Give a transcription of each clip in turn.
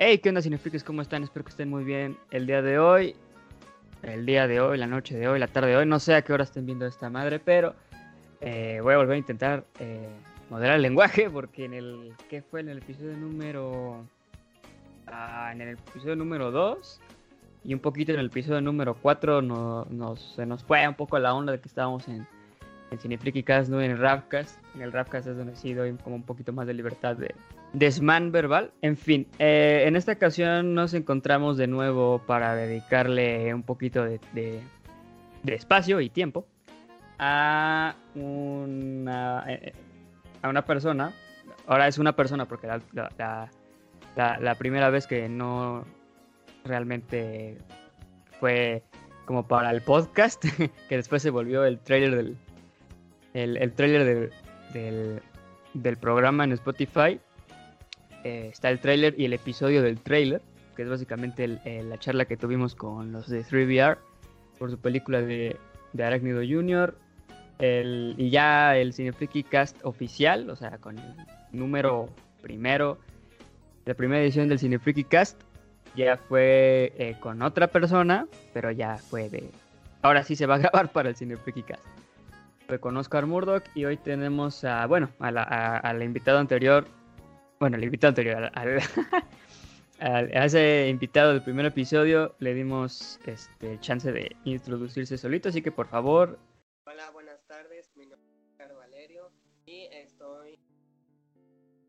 Hey, ¿qué onda, Cinefrikis? ¿Cómo están? Espero que estén muy bien el día de hoy. El día de hoy, la noche de hoy, la tarde de hoy. No sé a qué hora estén viendo esta madre, pero eh, voy a volver a intentar eh, moderar el lenguaje porque en el... ¿Qué fue? En el episodio número... Ah, en el episodio número 2 y un poquito en el episodio número 4 no, se nos fue un poco la onda de que estábamos en, en Cinefrikicast, no en Rapcast. En el Rapcast es donde sí doy como un poquito más de libertad de, desmán verbal. En fin, eh, en esta ocasión nos encontramos de nuevo para dedicarle un poquito de, de, espacio y tiempo a una, eh, a una persona. Ahora es una persona porque la, la, primera vez que no realmente fue como para el podcast, que después se volvió el trailer del, el, el trailer del, del programa en Spotify eh, está el trailer y el episodio del trailer, que es básicamente el, el, la charla que tuvimos con los de 3VR por su película de, de Arácnido Jr. El, y ya el Cinefriki Cast oficial, o sea, con el número primero, la primera edición del Cinefriki Cast, ya fue eh, con otra persona, pero ya fue de... Ahora sí se va a grabar para el Cinefriki Cast. Fue con Oscar Murdoch y hoy tenemos a, bueno, a la, a, a la invitada anterior, bueno, el invitado anterior, al, al, a ese invitado del primer episodio le dimos este chance de introducirse solito, así que por favor. Hola, buenas tardes, mi nombre es Ricardo Valerio y estoy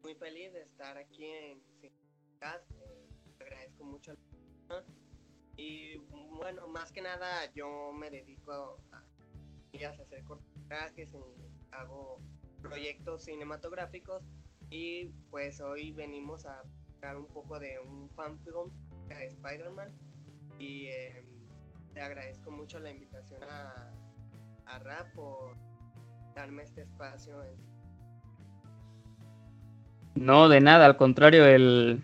muy feliz de estar aquí en Cast. Eh, agradezco mucho y bueno, más que nada yo me dedico a, a hacer cortometrajes, hago proyectos cinematográficos y pues hoy venimos a hablar un poco de un fanfilm de Spider-Man. Y eh, te agradezco mucho la invitación a, a Rap por darme este espacio. En... No, de nada, al contrario, el,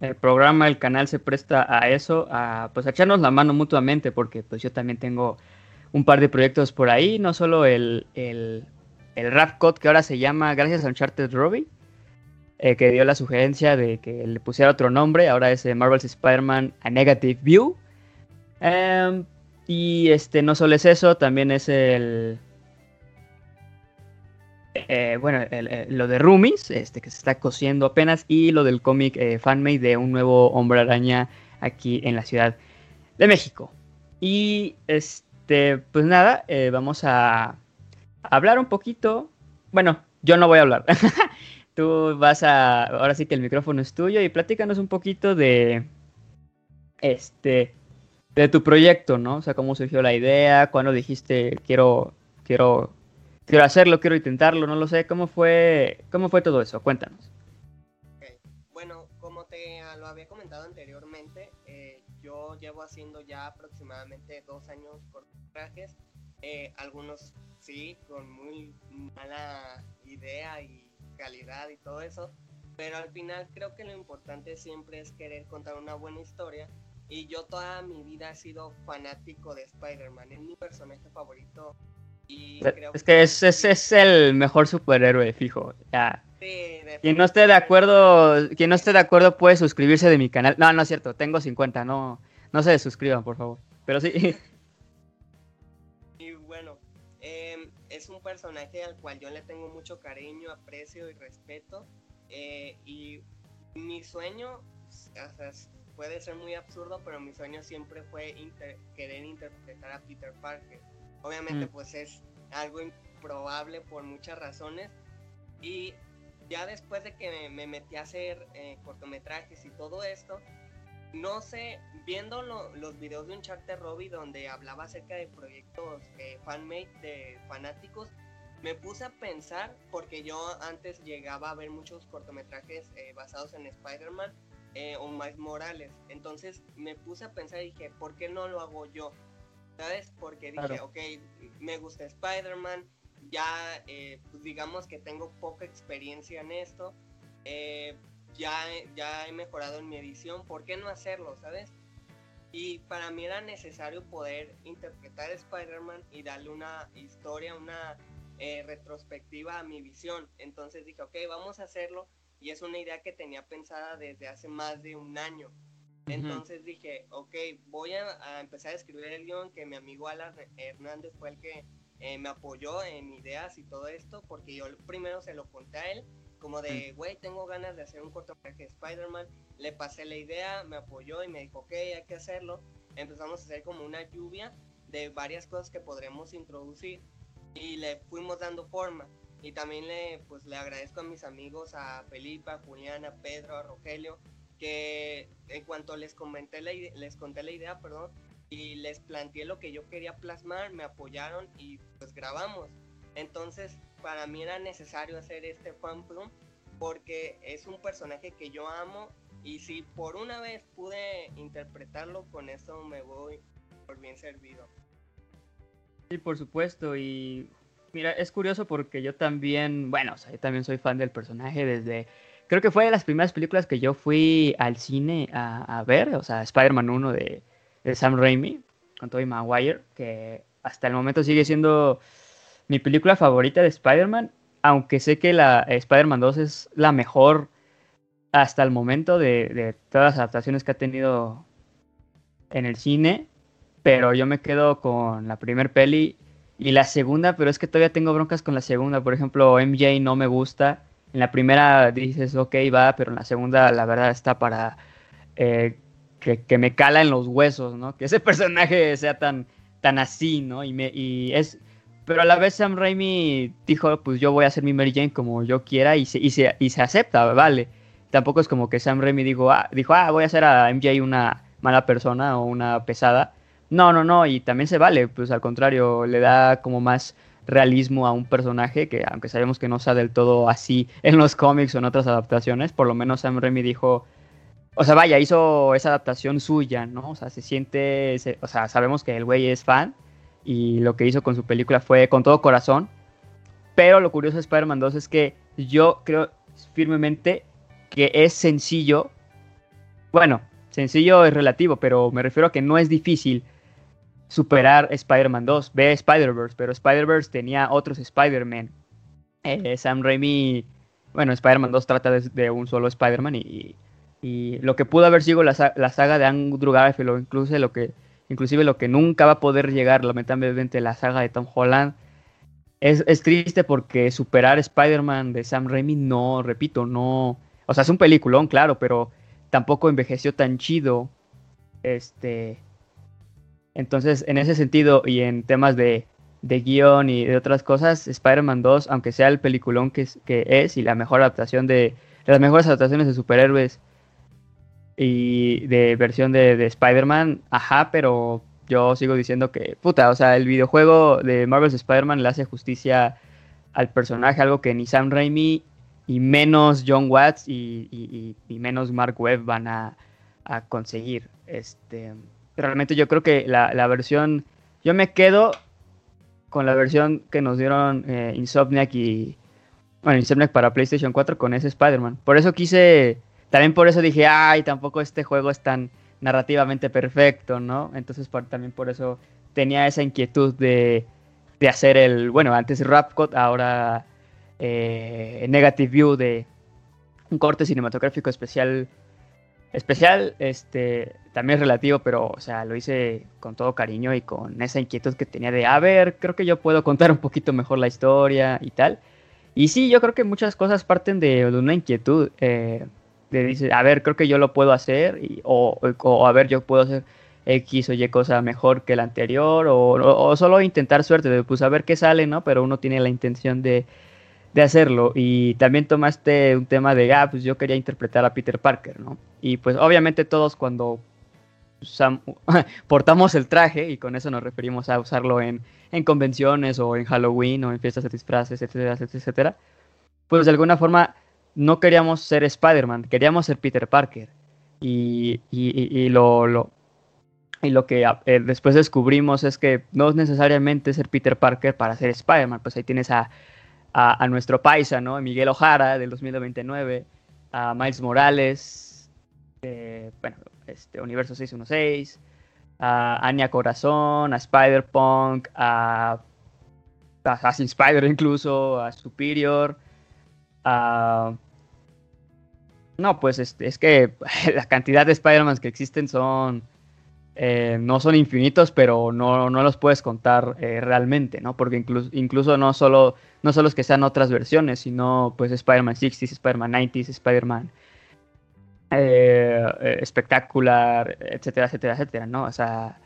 el programa, el canal se presta a eso, a pues a echarnos la mano mutuamente, porque pues yo también tengo un par de proyectos por ahí, no solo el, el, el Rap Code que ahora se llama Gracias a Uncharted Robbie, eh, que dio la sugerencia de que le pusiera otro nombre. Ahora es eh, Marvel's Spider-Man A Negative View. Um, y este no solo es eso, también es el. Eh, bueno, lo de Roomies, este, que se está cosiendo apenas, y lo del cómic eh, fanmade de un nuevo hombre araña aquí en la Ciudad de México. Y este, pues nada, vamos a hablar un poquito. Bueno, yo no voy a hablar. tú vas a. Ahora sí que el micrófono es tuyo y platícanos un poquito de. Este. De tu proyecto, ¿no? O sea, cómo surgió la idea, cuando dijiste quiero. Quiero. Quiero hacerlo, quiero intentarlo, no lo sé. ¿Cómo fue, cómo fue todo eso? Cuéntanos. Bueno, como te lo había comentado anteriormente, eh, yo llevo haciendo ya aproximadamente dos años cortometrajes. Eh, algunos sí, con muy mala idea y calidad y todo eso, pero al final creo que lo importante siempre es querer contar una buena historia y yo toda mi vida he sido fanático de Spider-Man, es mi personaje favorito y creo es que es, es, es el mejor superhéroe, fijo, ya. Sí, quien no esté de acuerdo, quien no esté de acuerdo puede suscribirse de mi canal. No, no es cierto, tengo 50, no, no se suscriban, por favor. Pero sí. personaje al cual yo le tengo mucho cariño, aprecio y respeto. Eh, y mi sueño, o sea, puede ser muy absurdo, pero mi sueño siempre fue inter querer interpretar a Peter Parker. Obviamente, mm. pues es algo improbable por muchas razones. Y ya después de que me, me metí a hacer eh, cortometrajes y todo esto, no sé, viendo lo, los videos de Uncharted Robbie donde hablaba acerca de proyectos eh, fanmade de fanáticos, me puse a pensar, porque yo antes llegaba a ver muchos cortometrajes eh, basados en Spider-Man eh, o Miles Morales. Entonces me puse a pensar y dije, ¿por qué no lo hago yo? ¿Sabes? Porque dije, claro. ok, me gusta Spider-Man, ya eh, pues digamos que tengo poca experiencia en esto, ya, ya he mejorado en mi edición, ¿por qué no hacerlo? ¿Sabes? Y para mí era necesario poder interpretar Spider-Man y darle una historia, una eh, retrospectiva a mi visión. Entonces dije, ok, vamos a hacerlo. y es una idea que tenía pensada desde hace más de un año. Entonces dije, ok, voy a, empezar a escribir el guion que mi amigo Alan Hernández fue el que eh, me apoyó en ideas y todo esto, porque yo primero se lo conté a él, como de, güey, tengo ganas de hacer un cortometraje de Spider-Man, le pasé la idea, me apoyó y me dijo, ok, hay que hacerlo. Empezamos a hacer como una lluvia de varias cosas que podremos introducir y le fuimos dando forma. Y también le, pues, le agradezco a mis amigos, a Felipe, a Juliana, a Pedro, a Rogelio, que en cuanto les comenté la les conté la idea, perdón, y les planteé lo que yo quería plasmar, me apoyaron y pues grabamos. Entonces, para mí era necesario hacer este fanfilm porque es un personaje que yo amo y si por una vez pude interpretarlo, con eso me voy por bien servido. Sí, por supuesto, y mira, es curioso porque yo también, bueno, o sea, yo también soy fan del personaje desde creo que fue de las primeras películas que yo fui al cine a, ver, o sea, Spider-Man 1 de, Sam Raimi, con Tobey Maguire, que hasta el momento sigue siendo mi película favorita de Spider-Man, aunque sé que la Spider-Man 2 es la mejor hasta el momento de, todas las adaptaciones que ha tenido en el cine, pero yo me quedo con la primer peli y la segunda, pero es que todavía tengo broncas con la segunda, por ejemplo, MJ no me gusta, en la primera dices, ok, va, pero en la segunda la verdad está para eh, que, me cala en los huesos, ¿no? Que ese personaje sea tan, tan así, ¿no? Y, me, y es... Pero a la vez Sam Raimi dijo, pues yo voy a hacer mi Mary Jane como yo quiera y se, y se, y se acepta, vale. Tampoco es como que Sam Raimi dijo, ah, dijo, ah, voy a hacer a MJ una mala persona o una pesada. No, no, no, y también se vale, pues al contrario, le da como más realismo a un personaje que, aunque sabemos que no sea del todo así en los cómics o en otras adaptaciones, por lo menos Sam Raimi dijo, o sea, vaya, hizo esa adaptación suya, ¿no? O sea, se siente, o sea, sabemos que el güey es fan y lo que hizo con su película fue con todo corazón, pero lo curioso de Spider-Man 2 es que yo creo firmemente que es sencillo, bueno, sencillo es relativo, pero me refiero a que no es difícil superar Spider-Man 2. Ve Spider-Verse, pero Spider-Verse tenía otros Spider-Man. Eh, Sam Raimi, bueno, Spider-Man 2 trata de, un solo Spider-Man y, lo que pudo haber sido la, saga de Andrew Garfield o incluso lo que, inclusive lo que nunca va a poder llegar lamentablemente la saga de Tom Holland. Es, es triste porque superar Spider-Man de Sam Raimi no, repito, no... O sea, es un peliculón, claro, pero tampoco envejeció tan chido. Este entonces, en ese sentido y en temas de, guion y de otras cosas, Spider-Man 2, aunque sea el peliculón que es, que es y la mejor adaptación de, las mejores adaptaciones de superhéroes y de versión de, de Spider-Man, ajá, pero yo sigo diciendo que, puta, o sea, el videojuego de Marvel's Spider-Man le hace justicia al personaje, algo que ni Sam Raimi y menos John Watts y, menos Mark Webb van a, a conseguir. Este, realmente yo creo que la, versión, yo me quedo con la versión que nos dieron eh, Insomniac y, bueno, Insomniac para PlayStation 4 con ese Spider-Man. Por eso quise, también por eso dije, ay, tampoco este juego es tan narrativamente perfecto, ¿no? Entonces también por eso tenía esa inquietud de, de hacer el, bueno, antes Rapcot, ahora eh, Negative View de un corte cinematográfico especial especial, este, también es relativo, pero, o sea, lo hice con todo cariño y con esa inquietud que tenía de, a ver, creo que yo puedo contar un poquito mejor la historia y tal. Y sí, yo creo que muchas cosas parten de, una inquietud, eh, de a ver, creo que yo lo puedo hacer, o, a ver, yo puedo hacer X o Y cosa mejor que la anterior, o, o, solo intentar suerte, de pues a ver qué sale, ¿no? Pero uno tiene la intención de, de hacerlo. Y también tomaste un tema de, ah, pues yo quería interpretar a Peter Parker, ¿no? Y pues obviamente todos cuando portamos el traje, y con eso nos referimos a usarlo en, en convenciones o en Halloween o en fiestas de disfraces, etcétera, etcétera, pues de alguna forma no queríamos ser Spider-Man, queríamos ser Peter Parker. Y, y, y, lo, lo, y lo que eh, después descubrimos es que no es necesariamente ser Peter Parker para ser Spider-Man, pues ahí tienes a a, nuestro paisa, ¿no? Miguel Ojara del 2099, a Miles Morales, bueno, este, Universo 616, a Anya Corazón, a Spider-Punk, a, a Spider incluso, a Superior, a, No, pues es, es que la cantidad de Spider-Man que existen son. eh, no son infinitos, pero no, no los puedes contar eh, realmente, ¿no? Porque incluso, incluso no solo no solo es que sean otras versiones, sino pues Spider-Man 60s, Spider-Man 90s, Spider-Man eh, espectacular, etcétera, etcétera, etcétera, ¿no? O sea.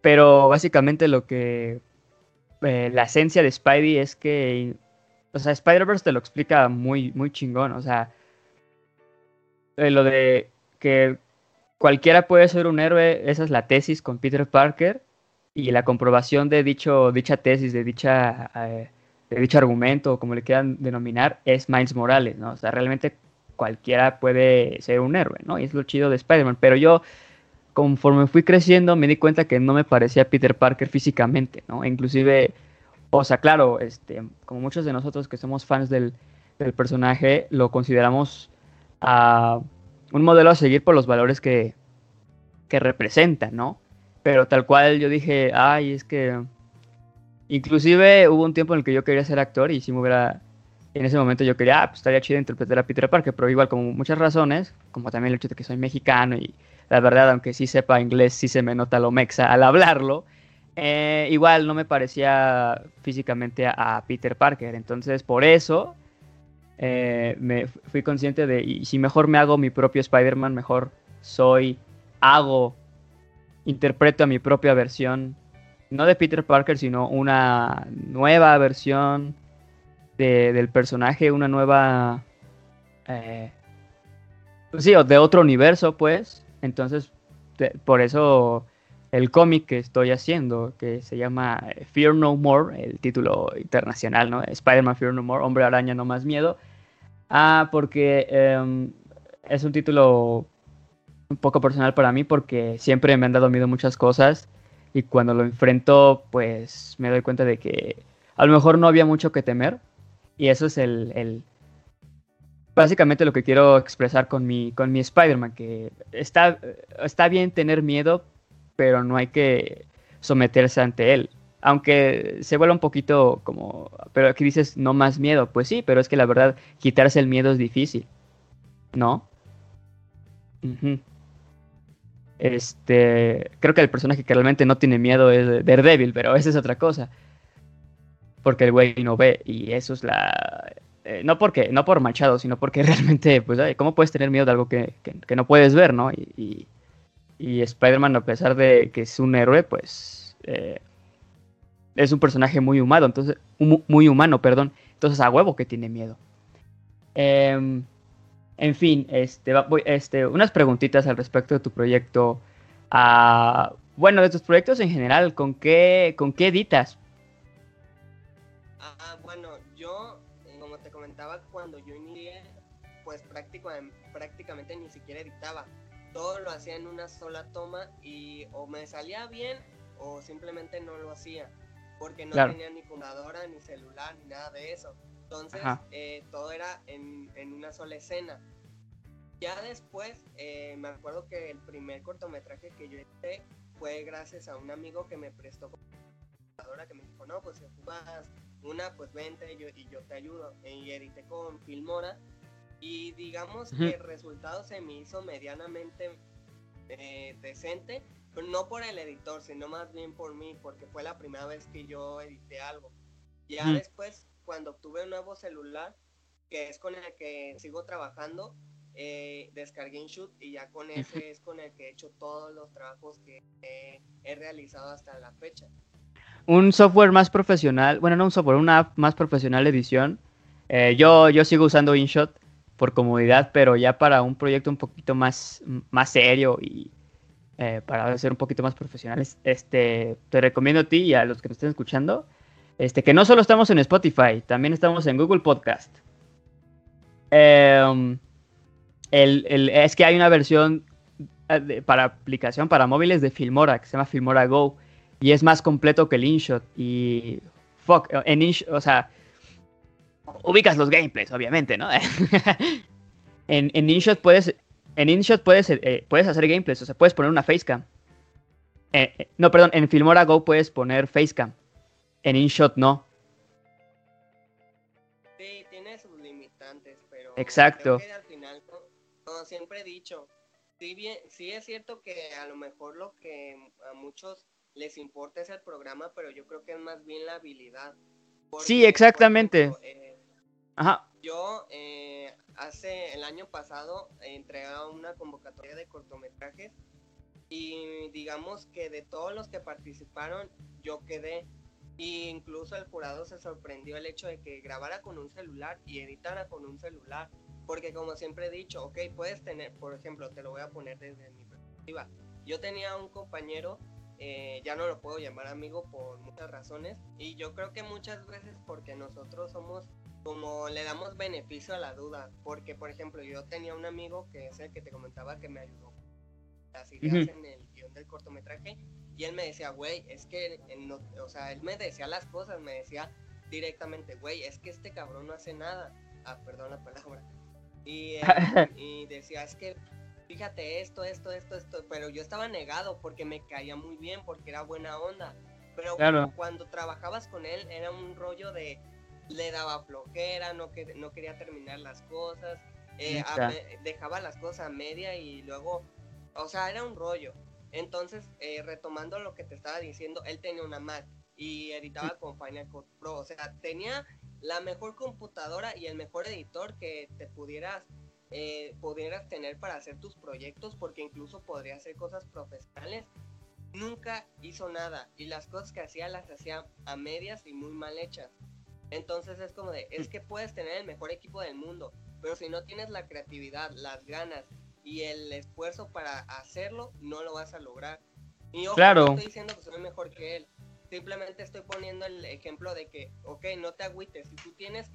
Pero básicamente lo que. eh, la esencia de Spidey es que. O sea, Spider-Verse te lo explica muy, muy chingón. O sea. eh, lo de que cualquiera puede ser un héroe, esa es la tesis con Peter Parker. Y la comprobación de dicho, dicha tesis, de dicha. de dicho argumento, como le quieran denominar, es Miles Morales, ¿no? O sea, realmente cualquiera puede ser un héroe, ¿no? Y es lo chido de Spider-Man. Pero yo, conforme fui creciendo, me di cuenta que no me parecía Peter Parker físicamente, ¿no? Inclusive, o sea, claro, este, como muchos de nosotros que somos fans del, del personaje, lo consideramos ah, un modelo a seguir por los valores que, que representa, ¿no? Pero tal cual yo dije, ay, es que... Inclusive hubo un tiempo en el que yo quería ser actor y si me hubiera en ese momento yo quería, ah, pues estaría chido interpretar a Peter Parker, pero igual como muchas razones, como también el hecho de que soy mexicano y la verdad, aunque sí sepa inglés, sí se me nota lo mexa al hablarlo, eh, igual no me parecía físicamente a, Peter Parker, entonces por eso eh, me fu- fui consciente de, y si mejor me hago mi propio Spider-Man, mejor soy, hago, interpreto a mi propia versión, no de Peter Parker, sino una nueva versión de- del personaje, una nueva... eh, pues sí, de otro universo, pues. Entonces, por eso el cómic que estoy haciendo, que se llama eh, Fear No More, el título internacional, ¿no? Spider-Man Fear No More, Hombre Araña No Más Miedo. Ah, porque em, es un título un poco personal para mí porque siempre me han dado miedo muchas cosas y cuando lo enfrento, pues me doy cuenta de que a lo mejor no había mucho que temer y eso es el, el- básicamente lo que quiero expresar con mi, con mi Spider-Man, que está, está bien tener miedo, pero no hay que someterse ante él. Aunque se vuelva un poquito como, pero aquí dices no más miedo, pues sí, pero es que la verdad quitarse el miedo es difícil, ¿no? Este, creo que el personaje que realmente no tiene miedo es Daredevil, pero esa es otra cosa. Porque el güey no ve y eso es la... eh, no porque, no por manchado, sino porque realmente, pues, ay, ¿cómo puedes tener miedo de algo que, que- no puedes ver, no? Y, y- y Spider-Man, a pesar de que es un héroe, pues, eh, es un personaje muy humano, entonces, mu- muy humano, perdón. Entonces, a huevo que tiene miedo. Em, en fin, este, voy- este, unas preguntitas al respecto de tu proyecto. Ah, bueno, de tus proyectos en general, ¿con qué, con qué editas? Ah, bueno, yo, eh, como te comentaba, cuando yo inicié, pues práctica- prácticamente ni siquiera editaba. Todo lo hacía en una sola toma y o me salía bien o simplemente no lo hacía. Porque no Claro. tenía ni computadora, ni celular, ni nada de eso. Entonces, eh, todo era en, en una sola escena. Ya después, eh, me acuerdo que el primer cortometraje que yo hice fue gracias a un amigo que me prestó computadora que me dijo, no, pues si ocupas una, pues vente yo, y yo te ayudo. Y edité con Filmora. Y digamos que el resultado se me hizo medianamente eh, decente, pero no por el editor, sino más bien por mí, porque fue la primera vez que yo edité algo. Ya después, cuando obtuve un nuevo celular, que es con el que sigo trabajando, eh, descargué InShoot y ya con ese es con el que he hecho todos los trabajos que he realizado hasta la fecha. Un software más profesional, bueno, no un software, una app más profesional de edición. Eh, yo, yo sigo usando InShot por comodidad, pero ya para un proyecto un poquito más, más serio y eh, para ser un poquito más profesionales, este, te recomiendo a ti y a los que nos estén escuchando, este, que no solo estamos en Spotify, también estamos en Google Podcast. Em, el- el- es que hay una versión eh, para aplicación para móviles de Filmora que se llama Filmora Go y es más completo que el InShot y fuck, en InShot, o sea, ubicas los gameplays, obviamente, ¿no? en, en InShot puedes en InShot puedes eh, puedes hacer gameplays, o sea, puedes poner una facecam. Eh, eh, no, perdón, en Filmora Go puedes poner facecam. En InShot no. Sí, tiene sus limitantes, pero Exacto. al final, como, siempre he dicho, sí, bien, sí es cierto que a lo mejor lo que a muchos les importa es el programa, pero yo creo que es más bien la habilidad. sí, exactamente. Eh, Ajá. Yo eh, hace el año pasado entré a una convocatoria de cortometrajes y digamos que de todos los que participaron yo quedé y incluso el jurado se sorprendió el hecho de que grabara con un celular y editara con un celular porque como siempre he dicho ok puedes tener por ejemplo te lo voy a poner desde mi perspectiva yo tenía un compañero eh, ya no lo puedo llamar amigo por muchas razones. Y yo creo que muchas veces porque nosotros somos como le damos beneficio a la duda. Porque por ejemplo yo tenía un amigo que es el que te comentaba que me ayudó. Las ideas en el guion del cortometraje. Y él me decía, güey, es que, o sea, él me decía las cosas, me decía directamente, güey, es que este cabrón no hace nada. Ah, perdón la palabra. Y, eh, y decía, es que fíjate esto, esto, esto, esto, pero yo estaba negado porque me caía muy bien, porque era buena onda. Pero cuando trabajabas con él era un rollo de, le daba flojera, no, que, no quería terminar las cosas, eh, dejaba las cosas a media y luego o sea, era un rollo. Entonces, eh, retomando lo que te estaba diciendo, él tenía una Mac y editaba con Final Cut Pro. O sea, tenía la mejor computadora y el mejor editor que te pudieras, eh, pudieras tener para hacer tus proyectos, porque incluso podría hacer cosas profesionales. Nunca hizo nada y las cosas que hacía las hacía a medias y muy mal hechas. Entonces es como de, es que puedes tener el mejor equipo del mundo, pero si no tienes la creatividad, las ganas y el esfuerzo para hacerlo, no lo vas a lograr. Y ojo, claro. no estoy diciendo que soy mejor que él. Simplemente estoy poniendo el ejemplo de que, ok, no te agüites. Si tú tienes,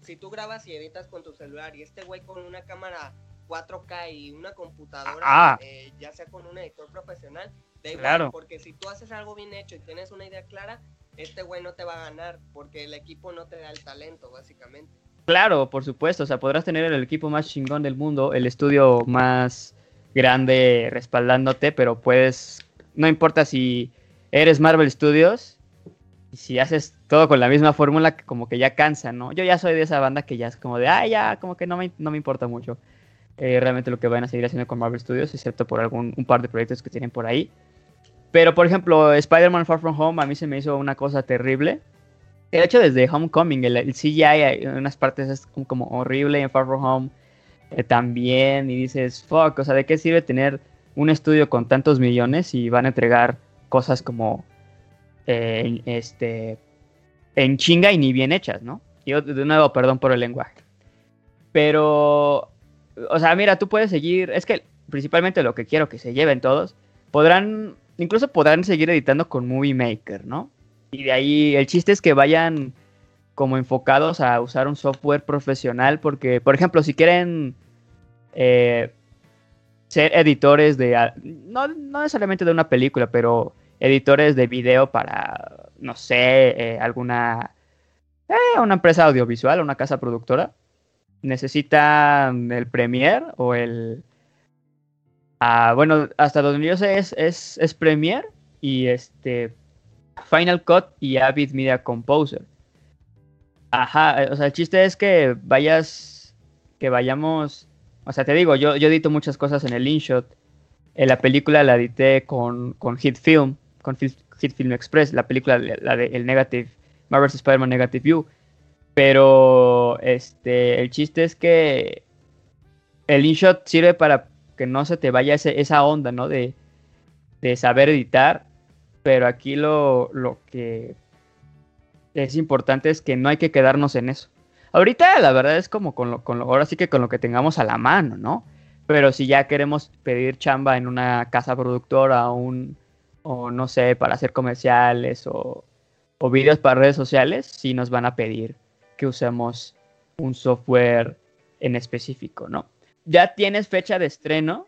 si tú grabas y editas con tu celular y este güey con una cámara 4K y una computadora, ah. eh, ya sea con un editor profesional, da igual, claro. porque si tú haces algo bien hecho y tienes una idea clara, este güey no te va a ganar porque el equipo no te da el talento, básicamente. Claro, por supuesto. O sea, podrás tener el equipo más chingón del mundo, el estudio más grande respaldándote, pero puedes. No importa si eres Marvel Studios, y si haces todo con la misma fórmula, como que ya cansa, ¿no? Yo ya soy de esa banda que ya es como de, ah, ya, como que no me, no me importa mucho. Eh, realmente lo que van a seguir haciendo con Marvel Studios, excepto por algún un par de proyectos que tienen por ahí. Pero, por ejemplo, Spider-Man Far From Home a mí se me hizo una cosa terrible de hecho, desde Homecoming, el, CGI en unas partes es como, horrible, en Far From Home eh, también, y dices, fuck, o sea, ¿de qué sirve tener un estudio con tantos millones y van a entregar cosas como eh, este en chinga y ni bien hechas, ¿no? Y de nuevo, perdón por el lenguaje. Pero, o sea, mira, tú puedes seguir, es que principalmente lo que quiero que se lleven todos, podrán, incluso podrán seguir editando con Movie Maker, ¿no? Y de ahí el chiste es que vayan como enfocados a usar un software profesional porque, por ejemplo, si quieren eh, ser editores de, no, necesariamente de una película, pero editores de video para, no sé, eh, alguna, eh, una empresa audiovisual, una casa productora, necesitan el Premiere o el... Ah, bueno, hasta donde yo sé es, es, es Premiere y este Final Cut y Avid Media Composer. Ajá, o sea, el chiste es que vayas, que vayamos, o sea, te digo, yo, yo edito muchas cosas en el InShot. En la película la edité con, con Hit Film, con Film Express, la película, la de el Negative, Marvel's Spider-Man Negative View. Pero, este, el chiste es que el InShot sirve para que no se te vaya esa onda, ¿no? De, de saber editar pero aquí lo, que es importante es que no hay que quedarnos en eso. Ahorita la verdad es como con lo, con ahora sí que con lo que tengamos a la mano, ¿no? Pero si ya queremos pedir chamba en una casa productora un, o no sé, para hacer comerciales o, o videos para redes sociales, sí nos van a pedir que usemos un software en específico, ¿no? ¿Ya tienes fecha de estreno?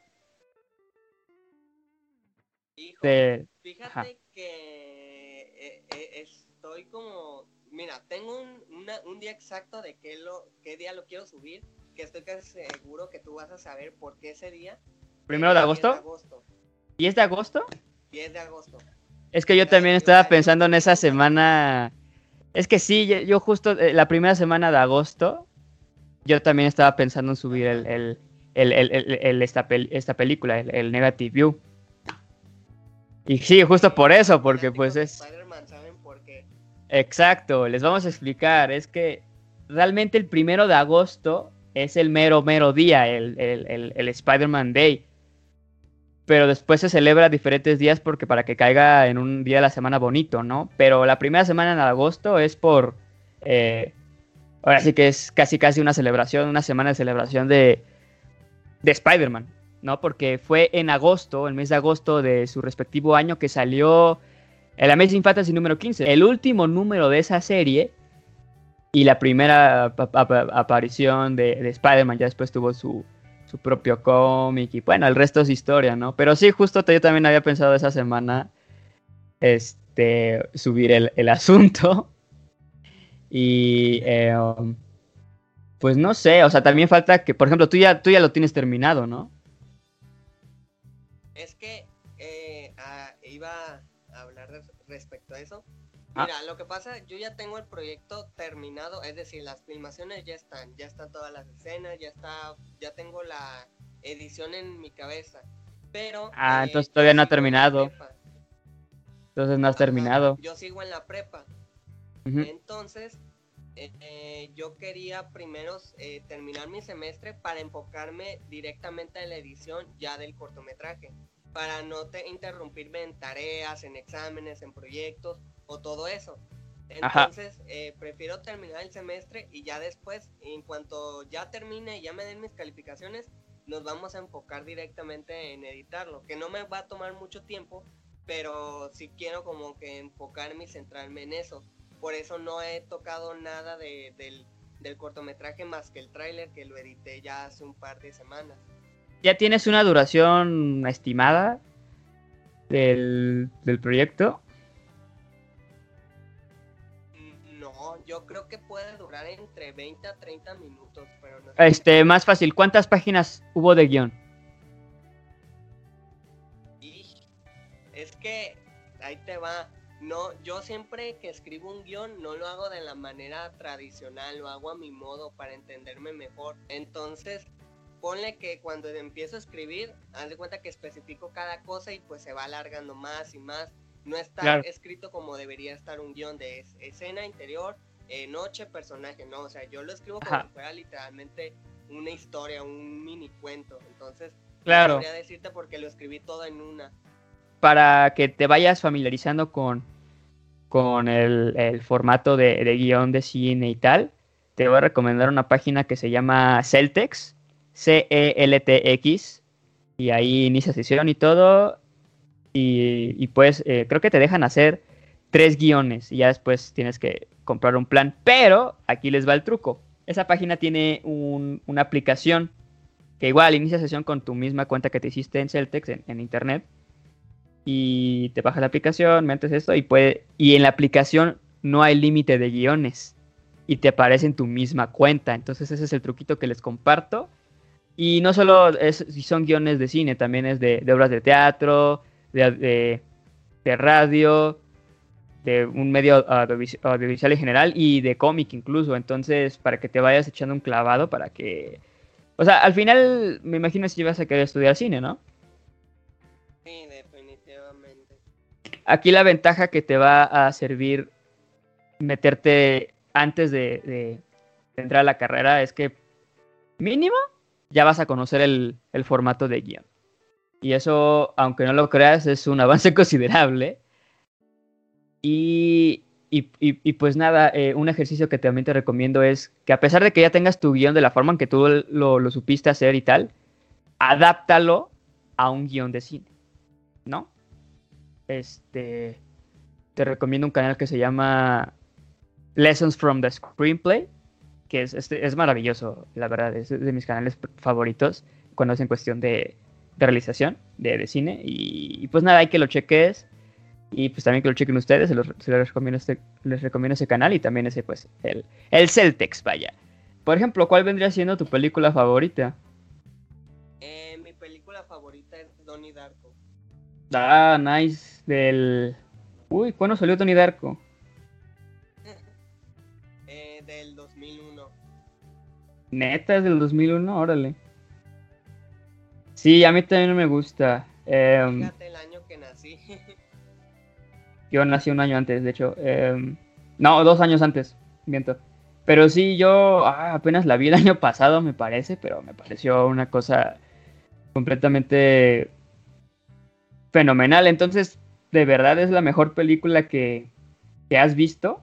fíjate que eh, eh, estoy como, mira, tengo un, un, día exacto de qué, lo, qué día lo quiero subir, que estoy casi seguro que tú vas a saber por qué ese día. ¿Primero de agosto? de agosto. ¿Y es de agosto? 10 de agosto. Es que yo también estaba pensando en esa semana. Es que sí, yo justo eh, la primera semana de agosto yo también estaba pensando en subir el, el, el, el esta, esta, película, el, Negative View. Y sí, justo por eso, porque pues es... ¿saben por qué? Exacto, les vamos a explicar. Es que realmente el primero de agosto es el mero, mero día, el, el, el Spider-Man Day. Pero después se celebra diferentes días porque para que caiga en un día de la semana bonito, ¿no? Pero la primera semana en agosto es por... Eh, ahora sí que es casi casi una celebración, una semana de celebración de, de Spider-Man, ¿no? Porque fue en agosto, el mes de agosto de su respectivo año, que salió el Amazing Fantasy número 15, el último número de esa serie y la primera aparición de, Spider-Man. Ya después tuvo su, su propio cómic y bueno, el resto es historia, ¿no? Pero sí, justo yo también había pensado esa semana este, subir el, el asunto. Y um, pues no sé, o sea, también falta que, por ejemplo, tú ya, tú ya lo tienes terminado, ¿no? Es que eh, ah, iba a hablar respecto a eso. Ah. Mira, lo que pasa, yo ya tengo el proyecto terminado, es decir, las filmaciones ya están, ya están todas las escenas, ya está, ya tengo la edición en mi cabeza. Pero. Ah, eh, entonces todavía no ha terminado. Entonces no has terminado. Yo sigo en la prepa. Entonces, eh, yo quería primero eh, terminar mi semestre para enfocarme directamente en la edición ya del cortometraje, para no te interrumpirme en tareas, en exámenes, en proyectos o todo eso. Entonces, eh, prefiero terminar el semestre y ya después, en cuanto ya termine y ya me den mis calificaciones, nos vamos a enfocar directamente en editarlo, que no me va a tomar mucho tiempo, pero sí quiero como que enfocarme y centrarme en eso por eso no he tocado nada del, cortometraje más que el tráiler que lo edité ya hace un par de semanas. ¿Ya tienes una duración estimada del, proyecto? Yo creo que puede durar entre 20 a 30 minutos, pero no Este, más fácil, ¿cuántas páginas hubo de guion? es que ahí te va no, yo siempre que escribo un guion no lo hago de la manera tradicional, lo hago a mi modo para entenderme mejor. Entonces, ponle que cuando empiezo a escribir, haz de cuenta que especifico cada cosa y pues se va alargando más y más. No está escrito como debería estar un guion de escena interior, eh, noche, personaje, no, o sea, yo lo escribo como si fuera literalmente una historia, un mini cuento. Entonces, claro. podría decirte porque lo escribí todo en una. Para que te vayas familiarizando con, con el, formato de, guion de cine y tal, te voy a recomendar una página que se llama Celtex, C-E-L-T-X, y ahí inicia sesión y todo, y, pues eh, creo que te dejan hacer tres guiones y ya después tienes que comprar un plan, pero aquí les va el truco. Esa página tiene una aplicación que igual inicia sesión con tu misma cuenta que te hiciste en Celtex en internet y te bajas la aplicación, metes esto y puede y en la aplicación no hay límite de guiones y te aparece en tu misma cuenta. Entonces ese es el truquito que les comparto. Y no solo es, son guiones de cine, también es de, obras de teatro, de, de, radio, de un medio audiovisual en general y de cómic incluso. Entonces, para que te vayas echando un clavado, para que... O sea, al final me imagino si vas a querer estudiar cine, ¿no? Sí, Aquí la ventaja que te va a servir meterte antes de, entrar a la carrera es que mínimo ya vas a conocer el, formato de guion. Y eso, aunque no lo creas, es un avance considerable. Y, pues nada, eh, un ejercicio que también te recomiendo es que a pesar de que ya tengas tu guion de la forma en que tú lo, supiste hacer y tal, adáptalo a un guion de cine, ¿no? este, te recomiendo un canal que se llama Lessons from the Screenplay, que es, este, es maravilloso, la verdad, es de mis canales favoritos cuando es en cuestión de, realización, de, cine. Y, pues nada, hay que lo cheques. Y pues también que lo chequen ustedes, se, los, les, recomiendo este, les recomiendo ese canal y también ese, pues, el, el Celtex, vaya. Por ejemplo, ¿cuál vendría siendo tu película favorita? Eh, mi película favorita es Donnie Darko. Ah, nice del... Uy, ¿cuándo salió Tony Darko? eh, del 2001. Neta, es del 2001, órale. Sí, a mí también me gusta. Em, Fíjate el año que nací. yo nací un año antes, de hecho. Em, no, dos años antes, miento. Pero sí, yo ah, apenas la vi el año pasado, me parece, pero me pareció una cosa completamente fenomenal. Entonces, ¿de verdad es la mejor película que, que has visto?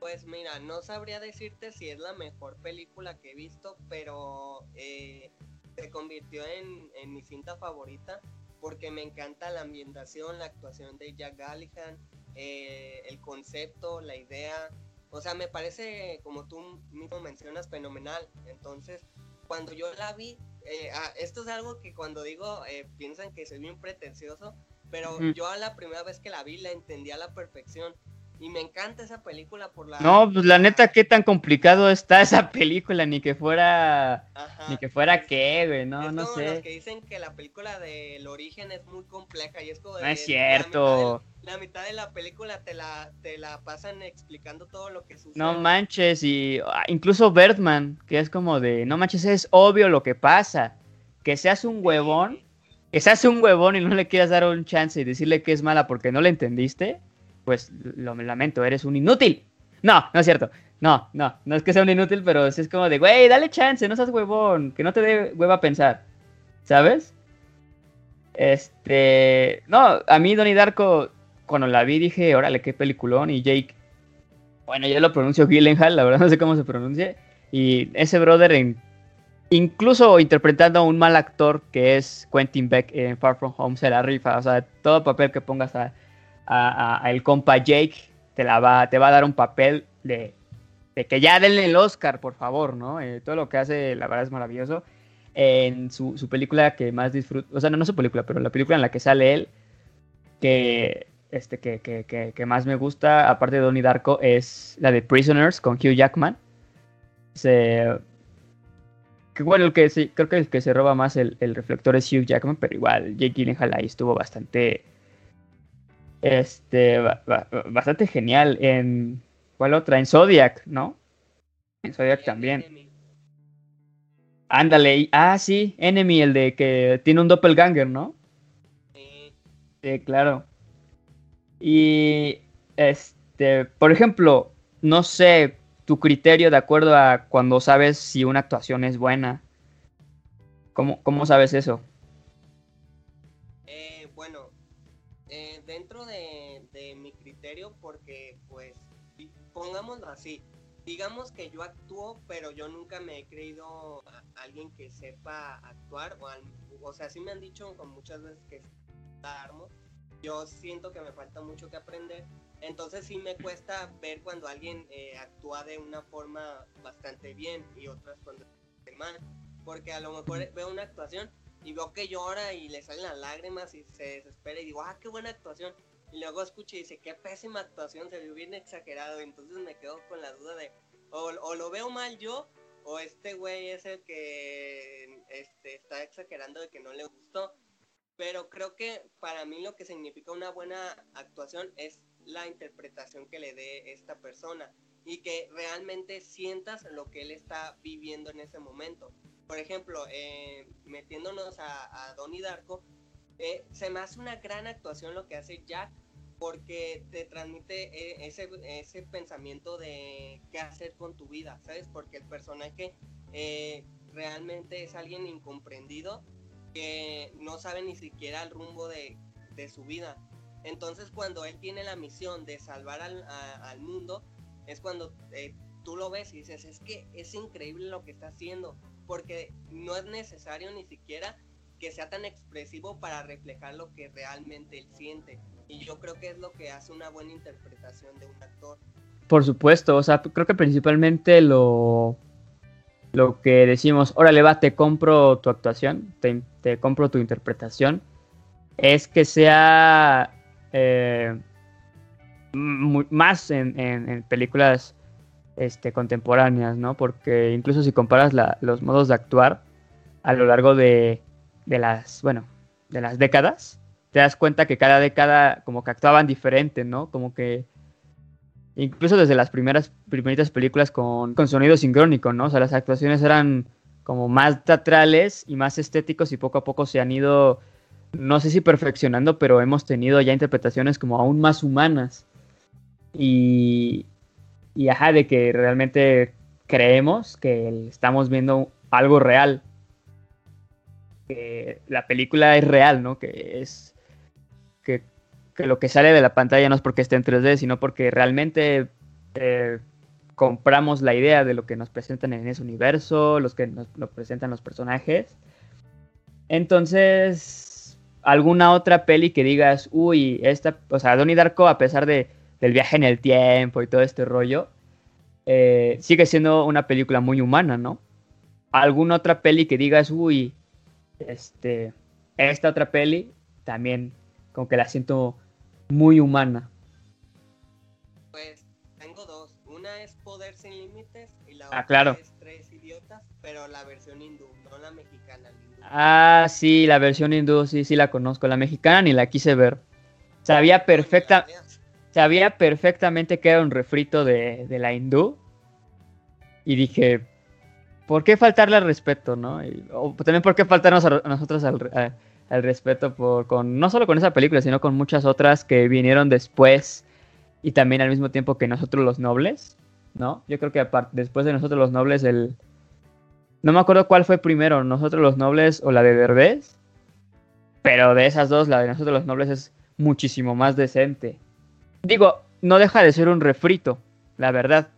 Pues mira, no sabría decirte si es la mejor película que he visto, pero eh, se convirtió en, en, mi cinta favorita porque me encanta la ambientación, la actuación de Jack Galligan, eh, el concepto, la idea. O sea, me parece, como tú mismo mencionas, fenomenal. Entonces, cuando yo la vi, eh, ah, esto es algo que cuando digo eh, piensan que soy bien pretencioso, pero mm. yo a la primera vez que la vi la entendí a la perfección. Y me encanta esa película por la... No, pues la neta, qué tan complicado está esa película, ni que fuera... Ni que fuera qué, güey, no, no sé. Los que dicen que la película del origen es muy compleja y es como... no es cierto. La mitad, de, la película te la, te la pasan explicando todo lo que sucede. No manches, y ah, incluso Bertman, que es como de, no manches, es obvio lo que pasa. Que seas un huevón, que seas un huevón y no le quieras dar un chance y decirle que es mala porque no le entendiste pues lo lamento, eres un inútil. No, no es cierto. No, no, no es que sea un inútil, pero es como de, güey, dale chance, no seas huevón, que no te dé hueva pensar. ¿Sabes? Este. No, a mí Donnie Darko, cuando la vi, dije, órale, qué peliculón. Y Jake, bueno, yo lo pronuncio Gyllenhaal, la verdad no sé cómo se pronuncia. Y ese brother, en, incluso interpretando a un mal actor que es Quentin Beck en Far From Home, se la rifa. O sea, todo papel que pongas a a, el compa Jake, te, la va, te va a dar un papel de, que ya denle el Oscar, por favor, ¿no? Eh, todo lo que hace, la verdad, es maravilloso. En su, película que más disfruto, o sea, no, no su película, pero la película en la que sale él, que, este, que, que, que, más me gusta, aparte de Donnie Darko, es la de Prisoners con Hugh Jackman. Se, que bueno, el que creo que el que se roba más el, el, reflector es Hugh Jackman, pero igual Jake Gyllenhaal ahí estuvo bastante este, bastante genial. En, ¿cuál otra? En Zodiac, ¿no? En Zodiac también. Ándale, ah, sí, Enemy, el de que tiene un doppelganger, ¿no? Sí. Sí, claro. Y, este, por ejemplo, no sé tu criterio de acuerdo a cuando sabes si una actuación es buena. ¿Cómo, cómo sabes eso? Pongámoslo así, digamos que yo actúo, pero yo nunca me he creído alguien que sepa actuar, o, o sea, sí me han dicho con muchas veces que armo, yo siento que me falta mucho que aprender, entonces sí me cuesta ver cuando alguien eh, actúa de una forma bastante bien y otras cuando mal, porque a lo mejor veo una actuación y veo que llora y le salen las lágrimas y se desespera y digo, ah, qué buena actuación, y luego escuché y dice, qué pésima actuación, se vio bien exagerado. entonces me quedo con la duda de, o, lo veo mal yo, o este güey es el que este, está exagerando de que no le gustó. Pero creo que para mí lo que significa una buena actuación es la interpretación que le dé esta persona y que realmente sientas lo que él está viviendo en ese momento. Por ejemplo, eh, metiéndonos a, a Donnie Darko, eh, se me hace una gran actuación lo que hace Jack porque te transmite eh, ese, ese pensamiento de qué hacer con tu vida, ¿sabes? Porque el personaje eh, realmente es alguien incomprendido que no sabe ni siquiera el rumbo de, de su vida. Entonces cuando él tiene la misión de salvar al, al mundo, es cuando tú lo ves y dices, es que es increíble lo que está haciendo, porque no es necesario ni siquiera que sea tan expresivo para reflejar lo que realmente él siente. Y yo creo que es lo que hace una buena interpretación de un actor. Por supuesto, o sea, creo que principalmente lo, lo que decimos, órale va, te compro tu actuación, te, compro tu interpretación, es que sea eh, más en, películas este, contemporáneas, ¿no? Porque incluso si comparas los modos de actuar a lo largo de, de las, bueno, de las décadas, te das cuenta que cada década como que actuaban diferente, ¿no? Como que incluso desde las primeras primeritas películas con, con sonido sincrónico, ¿no? O sea, las actuaciones eran como más teatrales y más estéticos y poco a poco se han ido, no sé si perfeccionando, pero hemos tenido ya interpretaciones como aún más humanas. Y, y ajá, de que realmente creemos que estamos viendo algo real. Que la película es real, ¿no? Que es. Que, que lo que sale de la pantalla no es porque esté en 3D, sino porque realmente eh, compramos la idea de lo que nos presentan en ese universo, los que nos lo presentan los personajes. Entonces, alguna otra peli que digas, uy, esta, o sea, Donnie Darko, a pesar de, del viaje en el tiempo y todo este rollo, eh, sigue siendo una película muy humana, ¿no? Alguna otra peli que digas, uy, este, esta otra peli también como que la siento muy humana. Poder Sin Límites y la ah, claro. es Tres Idiotas, pero la versión hindú, no la mexicana. Ah, sí, la versión hindú, sí, sí la conozco. La mexicana ni la quise ver. Sabía perfecta, sabía perfectamente que era un refrito de, la hindú. Y dije, ¿por qué faltarle al respeto, no? o también por qué faltarnos a, nosotros al, al respeto por, con, no solo con esa película, sino con muchas otras que vinieron después y también al mismo tiempo que nosotros los nobles. ¿no? Yo creo que después de nosotros los nobles, el... No me acuerdo cuál fue primero, nosotros los nobles o la de Derbez, pero de esas dos, la de nosotros los nobles es muchísimo más decente. Digo, no deja de ser un refrito, la verdad.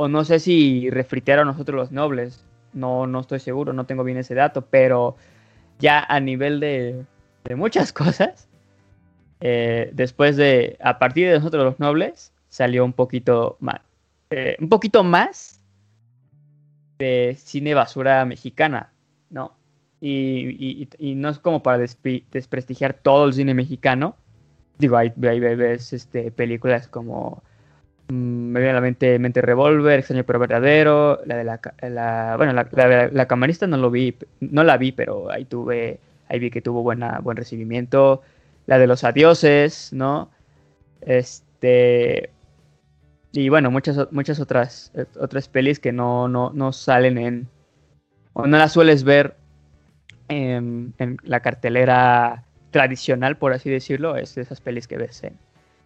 O no sé si refritearon nosotros los nobles, no, no estoy seguro, no tengo bien ese dato, pero ya a nivel de, de muchas cosas, eh, después de, a partir de nosotros los nobles, salió un poquito mal. Eh, un poquito más de cine basura mexicana, ¿no? Y, no es como para desprestigiar todo el cine mexicano. Digo, hay, hay ves este, películas como me viene a la mente Mente Revolver, Extraño pero Verdadero, la de la, bueno, la, camarista no lo vi, no la vi, pero ahí tuve, ahí vi que tuvo buena, buen recibimiento. La de los adioses, ¿no? Este, y bueno, muchas, muchas otras, otras pelis que no, no, no salen en. o no las sueles ver en, la cartelera tradicional, por así decirlo. Es de esas pelis que ves en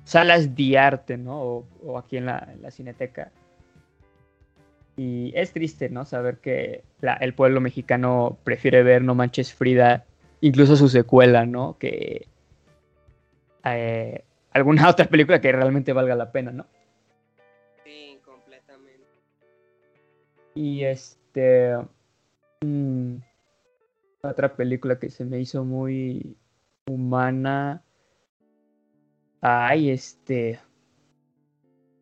salas de arte, ¿no? O, aquí en la, cineteca. Y es triste, ¿no? Saber que el pueblo mexicano prefiere ver No Manches Frida, incluso su secuela, ¿no? Que eh, alguna otra película que realmente valga la pena, ¿no? Y este. Mm, otra película que se me hizo muy humana. Ay, este.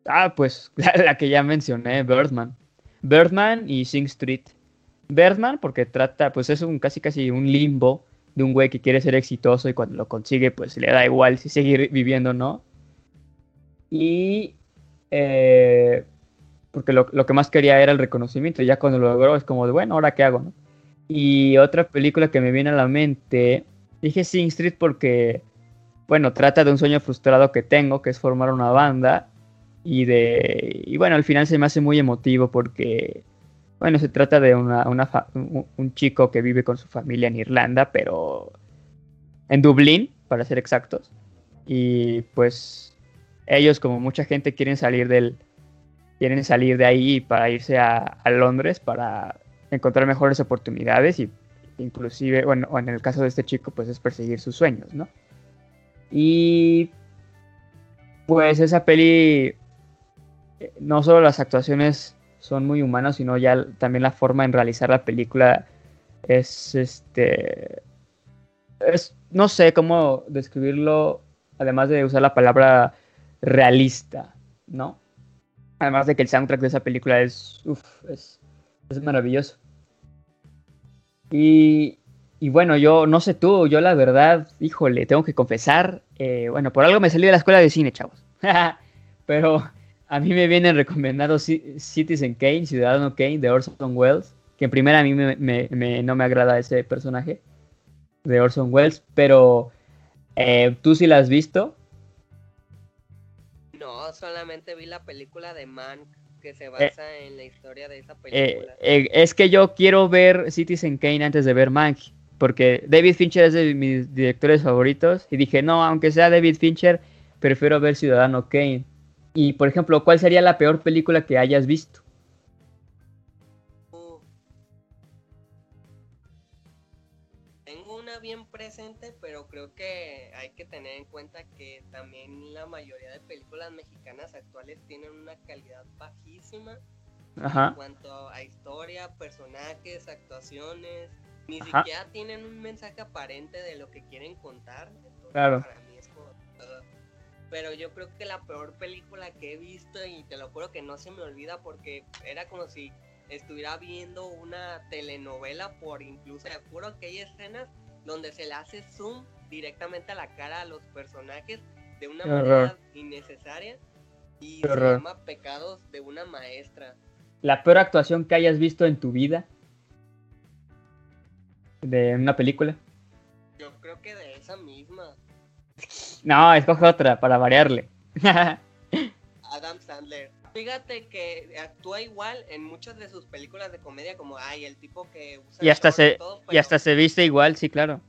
Ah, pues la, que ya mencioné, Birdman. Birdman y Sing Street. Birdman porque trata, pues es un casi casi un limbo de un güey que quiere ser exitoso y cuando lo consigue, pues le da igual si seguir viviendo o no. Y eh, porque lo, que más quería era el reconocimiento, y ya cuando lo logró es como de, bueno, ¿ahora qué hago? Y otra película que me viene a la mente, dije Sing Street porque, bueno, trata de un sueño frustrado que tengo, que es formar una banda, y de, y bueno, al final se me hace muy emotivo porque, bueno, se trata de una, un chico que vive con su familia en Irlanda, pero en Dublín, para ser exactos, y pues ellos, como mucha gente, quieren salir del quieren salir de ahí para irse a, Londres para encontrar mejores oportunidades y inclusive, bueno, en el caso de este chico, pues es perseguir sus sueños, ¿no? Y pues esa peli, eh, no solo las actuaciones son muy humanas, sino ya también la forma en realizar la película es, este, es, no sé cómo describirlo, además de usar la palabra realista, ¿no? Además de que el soundtrack de esa película es, es, maravilloso. Y, bueno, yo no sé tú, yo la verdad, híjole, tengo que confesar, eh, bueno, por algo me salí de la escuela de cine, chavos. Pero a mí me vienen recomendados Citizen Kane, Ciudadano Kane, de Orson Welles, que en primera a mí no me agrada ese personaje de Orson Welles, pero eh, tú sí la has visto. No, solamente vi la película de Man que se basa en la historia de esa Eh, película. eh, es que yo quiero ver Citizen Kane antes de ver Mank, porque David Fincher es de mis directores favoritos y dije, no, aunque sea David Fincher, prefiero ver Ciudadano Kane. Y, por ejemplo, ¿cuál sería la peor película que hayas visto? Uh. Tengo una bien presente, pero creo que hay que tener en cuenta que también la mayoría de películas mexicanas actuales tienen una calidad bajísima en Ajá. cuanto a historia, personajes, actuaciones. Ni Ajá. siquiera tienen un mensaje aparente de lo que quieren contar. Entonces, Claro. Para mí es como, uh, Pero yo creo que la peor película que he visto, y te lo juro que no se me olvida porque era como si estuviera viendo una telenovela por incluso, te juro que hay escenas donde se le hace zoom directamente a la cara a los personajes de una Qué manera horror. innecesaria y Qué se horror. llama Pecados de una maestra. La peor actuación que hayas visto en tu vida de una película. Yo creo que de esa misma, No, escoge otra para variarle. Adam Sandler. Fíjate que actúa igual en muchas de sus películas de comedia, como ay, el tipo que usa y hasta se todo, y hasta se viste igual, sí, claro.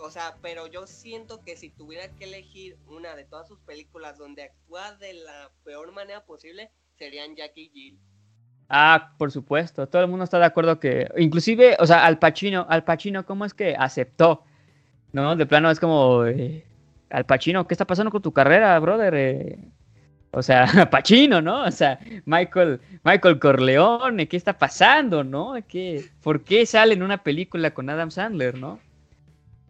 O sea, pero yo siento que si tuviera que elegir una de todas sus películas donde actúa de la peor manera posible, serían Jackie Jill. Ah, por supuesto, todo el mundo está de acuerdo que, inclusive, o sea, Al Pacino, Al Pacino, ¿cómo es que aceptó? ¿No? De plano es como, eh, Al Pacino, ¿qué está pasando con tu carrera, brother? Eh, o sea, Pacino, ¿no? O sea, Michael, Michael Corleone, ¿qué está pasando, no? ¿Qué, ¿Por qué sale en una película con Adam Sandler, no?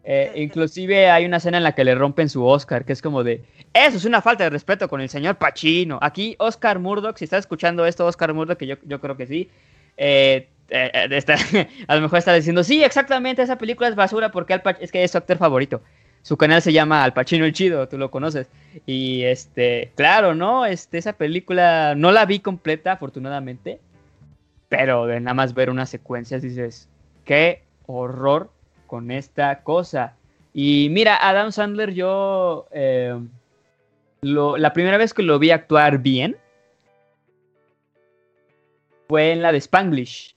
Eh, inclusive hay una escena en la que le rompen su Oscar, que es como de, eso es una falta de respeto con el señor Pacino. Aquí Oscar Murdoch, si está escuchando esto, Oscar Murdoch, que yo, yo creo que sí, eh, eh, está- a lo mejor está diciendo, sí, exactamente, esa película es basura porque Al es que es su actor favorito. Su canal se llama Al Pacino el Chido, tú lo conoces. Y este, claro, ¿no? Este, esa película no la vi completa, afortunadamente. Pero de nada más ver unas secuencias dices, qué horror con esta cosa. Y mira, Adam Sandler, yo eh, lo- la primera vez que lo vi actuar bien fue en la de Spanglish.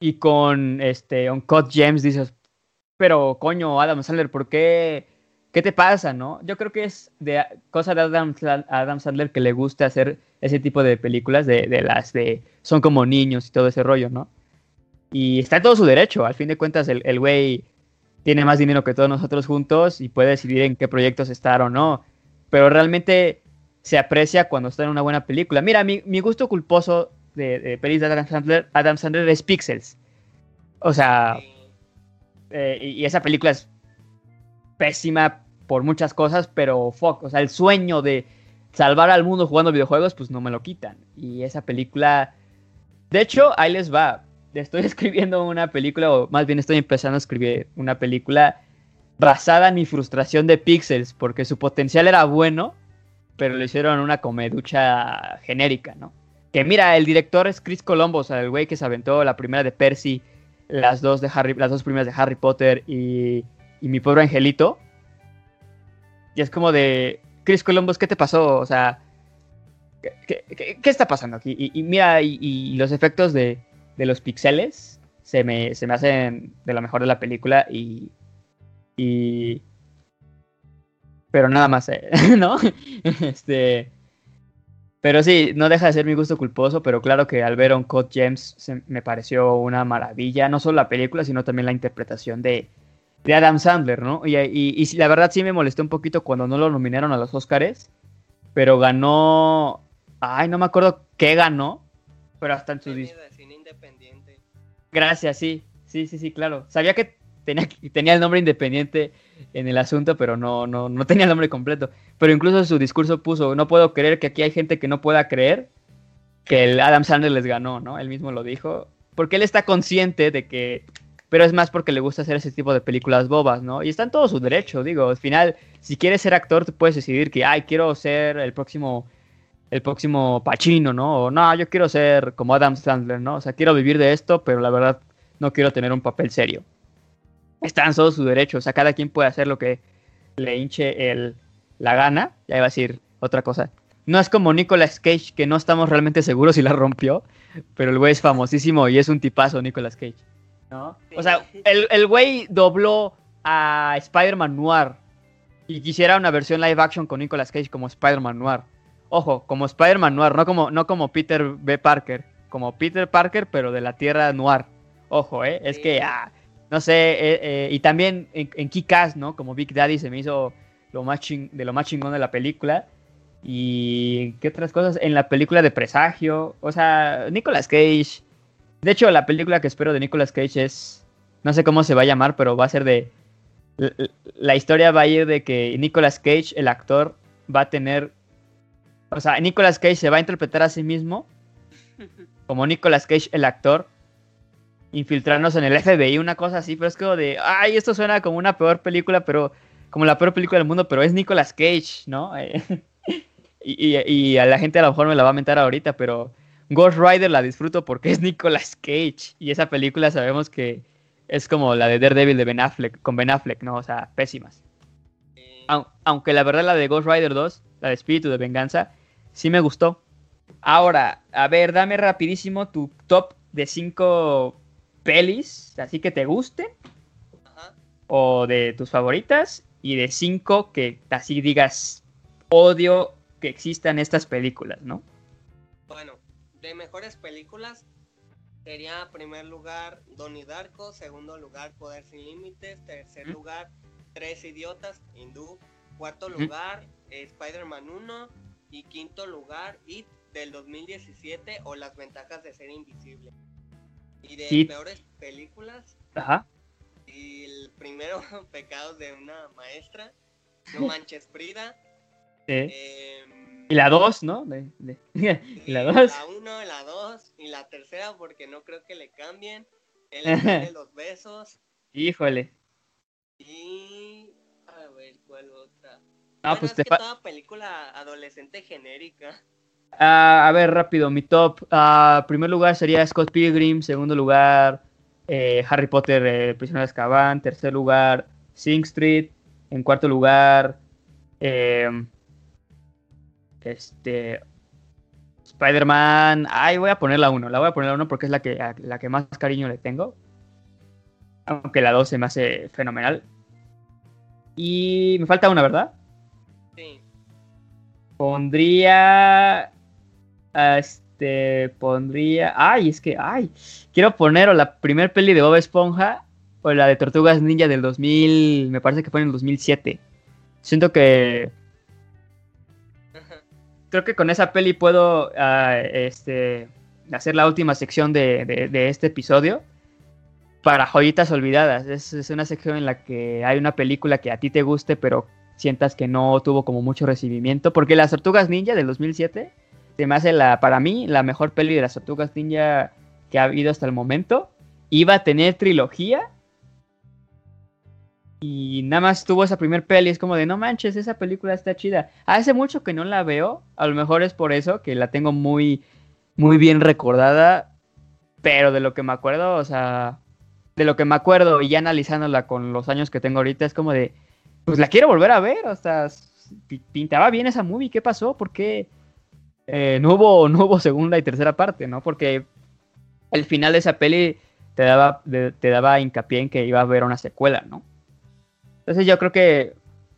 Y con este Uncut Gems dices, pero coño, Adam Sandler, ¿por qué? ¿Qué te pasa, no? Yo creo que es de cosa de Adam, Adam Sandler que le gusta hacer ese tipo de películas de, de las de son como niños y todo ese rollo, ¿no? Y está en todo su derecho, al fin de cuentas el güey tiene más dinero que todos nosotros juntos y puede decidir en qué proyectos estar o no. Pero realmente se aprecia cuando está en una buena película. Mira, mi, mi gusto culposo de, de pelis de Adam Sandler, Adam Sandler es Pixels. O sea, eh, y esa película es pésima por muchas cosas, pero fuck, o sea, el sueño de salvar al mundo jugando videojuegos, pues no me lo quitan. Y esa película, de hecho, ahí les va. Estoy escribiendo una película, o más bien estoy empezando a escribir una película basada en mi frustración de Pixels, porque su potencial era bueno, pero le hicieron una comeducha genérica, ¿no? Que mira, el director es Chris Colombo, o sea, el güey que se aventó la primera de Percy, las dos de Harry, las dos primeras de Harry Potter y, y mi pobre angelito. Y es como de, Chris Columbus, ¿qué te pasó? O sea, ¿qué, está pasando aquí? Y, mira, y los efectos de, de los pixeles se me, se me hacen de lo mejor de la película y... y pero nada más, eh, ¿no? este... Pero sí, no deja de ser mi gusto culposo, pero claro que al ver Uncut Gems se- me pareció una maravilla, no solo la película, sino también la interpretación de, de Adam Sandler, ¿no? Y, y- y sí, la verdad sí me molestó un poquito cuando no lo nominaron a los Oscars, pero ganó, ay, no me acuerdo qué ganó, pero hasta en su... cine independiente. Gracias, sí, sí, sí, sí, claro. Sabía que tenía, tenía el nombre independiente en el asunto, pero no, no, no tenía el nombre completo. Pero incluso su discurso puso, no puedo creer que aquí hay gente que no pueda creer que el Adam Sandler les ganó, ¿no? Él mismo lo dijo. Porque él está consciente de que... Pero es más porque le gusta hacer ese tipo de películas bobas, ¿no? Y está en todo su derecho, digo. Al final, si quieres ser actor, tú puedes decidir que, ay, quiero ser el próximo el próximo Pacino, ¿no? O no, yo quiero ser como Adam Sandler, ¿no? O sea, quiero vivir de esto, pero la verdad no quiero tener un papel serio. Está en todo su derecho, o sea, cada quien puede hacer lo que le hinche el, la gana, ya iba a decir otra cosa. No es como Nicolas Cage, que no estamos realmente seguros si la rompió, pero el güey es famosísimo y es un tipazo, Nicolas Cage. ¿no? O sea, el, el güey dobló a Spider-Man Noir y quisiera una versión live action con Nicolas Cage como Spider-Man Noir. Ojo, como Spider-Man Noir, no como, no como Peter B. Parker, como Peter Parker, pero de la Tierra Noir. Ojo, ¿eh? Es que, ah, no sé, eh, eh, y también en, en Kick-Ass, ¿no? Como Big Daddy se me hizo lo más de lo más chingón de la película. Y qué otras cosas, en la película de Presagio, o sea, Nicolas Cage. De hecho, la película que espero de Nicolas Cage es, no sé cómo se va a llamar, pero va a ser de la historia va a ir de que Nicolas Cage, el actor, va a tener. O sea, Nicolas Cage se va a interpretar a sí mismo como Nicolas Cage, el actor, infiltrarnos en el FBI, una cosa así, pero es como de. Ay, esto suena como una peor película, pero. Como la peor película del mundo, pero es Nicolas Cage, ¿no? y, y, a la gente a lo mejor me la va a mentar ahorita, pero Ghost Rider la disfruto porque es Nicolas Cage. Y esa película sabemos que es como la de Daredevil de Ben Affleck, con Ben Affleck, ¿no? O sea, pésimas. Aunque la verdad la de Ghost Rider 2, la de Espíritu de Venganza, sí me gustó. Ahora, a ver, dame rapidísimo tu top de 5 pelis, así que te gusten. O de tus favoritas. Y de 5 que así digas, odio que existan estas películas, ¿no? Bueno, de mejores películas, Sería primer lugar Donnie Darko, segundo lugar Poder Sin Límites, tercer lugar Tres Idiotas, Hindú, cuarto lugar Spider-Man 1 y quinto lugar It del 2017 o Las Ventajas de Ser Invisible. Y de peores películas, Ajá. y el primero Pecados de una Maestra, No Manches Frida. Eh, y la 2, ¿no? y la 2. La 1, la 2 y la tercera porque no creo que le cambien. El de los besos. Híjole. Y a ver cuál otra. Ah, pues te que toda película adolescente genérica. Ah, a ver, rápido, mi top. Uh, primer lugar sería Scott Pilgrim. Segundo lugar, eh, Harry Potter, eh, Prisionero de Azkaban. Tercer lugar, Sing Street. En cuarto lugar, eh, este. Spider-Man. Ay, voy a poner la 1. La voy a poner la 1 porque es la que, la que más cariño le tengo. Aunque la 2 se me hace fenomenal. Y me falta una, ¿verdad? Pondría. Este. Pondría. Ay, es que. Ay. Quiero poner o la primer peli de Bob Esponja o la de Tortugas Ninja del 2000. Me parece que fue en el 2007. Siento que creo que con esa peli puedo ah, este, hacer la última sección de, este episodio para joyitas olvidadas. Es, una sección en la que hay una película que a ti te guste, pero sientas que no tuvo como mucho recibimiento. Porque Las Tortugas Ninja del 2007 se me hace la, para mí la mejor peli de las Tortugas Ninja que ha habido hasta el momento. Iba a tener trilogía y nada más tuvo esa primer peli, es como de, no manches, esa película está chida. Hace mucho que no la veo, a lo mejor es por eso, que la tengo muy, muy bien recordada, pero de lo que me acuerdo, o sea, de lo que me acuerdo y ya analizándola con los años que tengo ahorita, es como de, pues la quiero volver a ver, o sea, pintaba bien esa movie, ¿qué pasó? ¿Por qué eh, no, segunda y tercera parte, no? Porque el final de esa peli te daba, te daba hincapié en que iba a haber una secuela, ¿no? Entonces yo creo que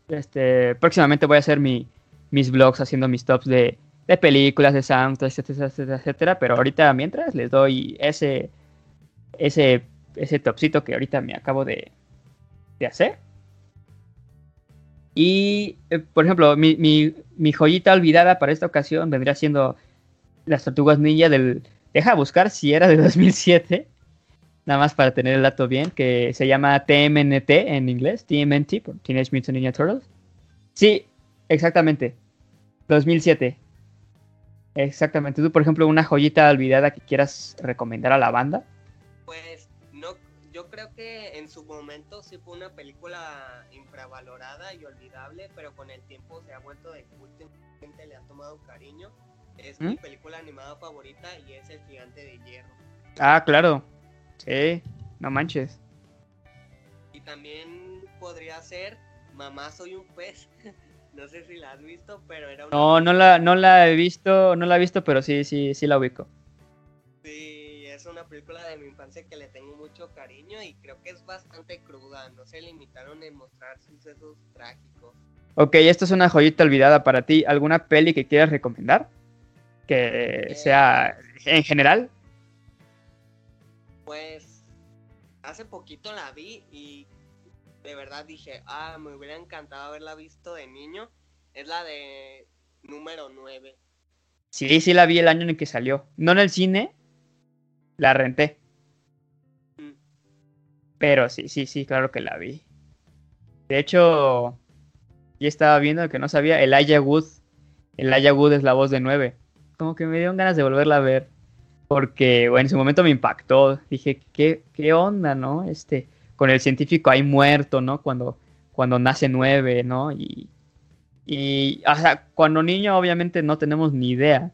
este, próximamente voy a hacer mi, mis vlogs haciendo mis tops de, de películas, de soundtracks, etcétera, etcétera, etcétera. Pero ahorita mientras les doy ese, ese, ese topcito que ahorita me acabo de, de hacer. Y, eh, por ejemplo, mi, mi, mi, joyita olvidada para esta ocasión vendría siendo Las Tortugas Ninja del... Deja buscar si era de 2007 nada más para tener el dato bien, que se llama TMNT en inglés, TMNT, por Teenage Mutant Ninja Turtles. Sí, exactamente. 2007. Exactamente. Tú, por ejemplo, una joyita olvidada que quieras recomendar a la banda. Pues creo que en su momento sí fue una película infravalorada y olvidable, pero con el tiempo se ha vuelto de culto y gente le ha tomado cariño. Es mi ¿Mm? película animada favorita y es El Gigante de Hierro. Ah, claro. Sí, no manches. Y también podría ser Mamá soy un pez No sé si la has visto, pero era una... No, no la, no la he visto, no la he visto, pero sí, sí, sí la ubico. Sí, una película de mi infancia que le tengo mucho cariño y creo que es bastante cruda. No se limitaron en mostrar sucesos trágicos. Ok, esto es una joyita olvidada para ti. ¿Alguna peli que quieras recomendar? Que eh, sea en general. Pues hace poquito la vi y de verdad dije, ah, me hubiera encantado haberla visto de niño. Es la de número 9. Sí, sí la vi el año en el que salió. No en el cine, la renté. Mm. Pero sí, sí, sí, claro que la vi. De hecho, ya estaba viendo que no sabía, el Aya Wood. El Aya Wood es la voz de 9. Como que me dieron ganas de volverla a ver. Porque, bueno, en su momento me impactó. Dije, ¿qué, qué onda, no? Este, con el científico ahí muerto, ¿no? Cuando, cuando nace nueve, ¿no? Y, y, o sea, cuando niño obviamente no tenemos ni idea.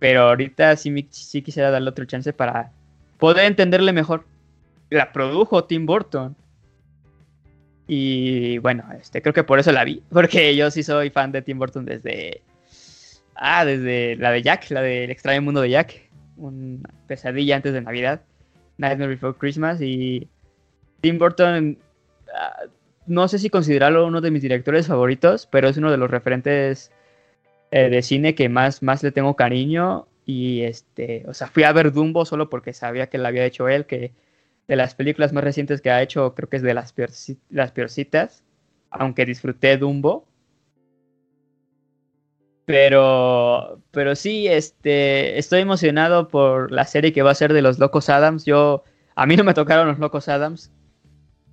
Pero ahorita sí, sí quisiera darle otro chance para poder entenderle mejor. La produjo Tim Burton. Y bueno, este, creo que por eso la vi. Porque yo sí soy fan de Tim Burton desde. Ah, desde la de Jack, la del extraño mundo de Jack. Una pesadilla antes de Navidad. Nightmare Before Christmas. Y Tim Burton, ah, no sé si considerarlo uno de mis directores favoritos, pero es uno de los referentes eh, de cine que más, más le tengo cariño. Y este, o sea, fui a ver Dumbo solo porque sabía que lo había hecho él, que de las películas más recientes que ha hecho, creo que es de las, las peorcitas, aunque disfruté Dumbo. Pero, pero sí, este, estoy emocionado por la serie que va a ser de los Locos Adams. Yo, a mí no me tocaron los Locos Adams,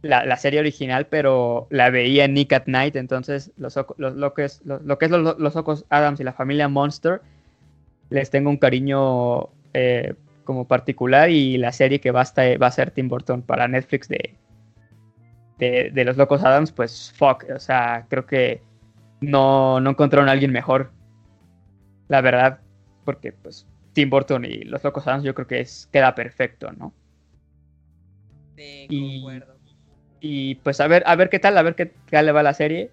la, serie original, pero la veía en Nick at Night, entonces los, los, lo que es, los, lo que es los, los Adams y la familia Monster, les tengo un cariño eh, como particular y la serie que va a, va a ser Tim Burton para Netflix de, de, los Locos Adams, pues fuck, o sea, creo que no, no encontraron a alguien mejor, la verdad, porque pues Tim Burton y los Locos Adams yo creo que es, queda perfecto, ¿no? Sí, concuerdo. Y pues a ver, a ver qué tal, a ver qué tal le va la serie.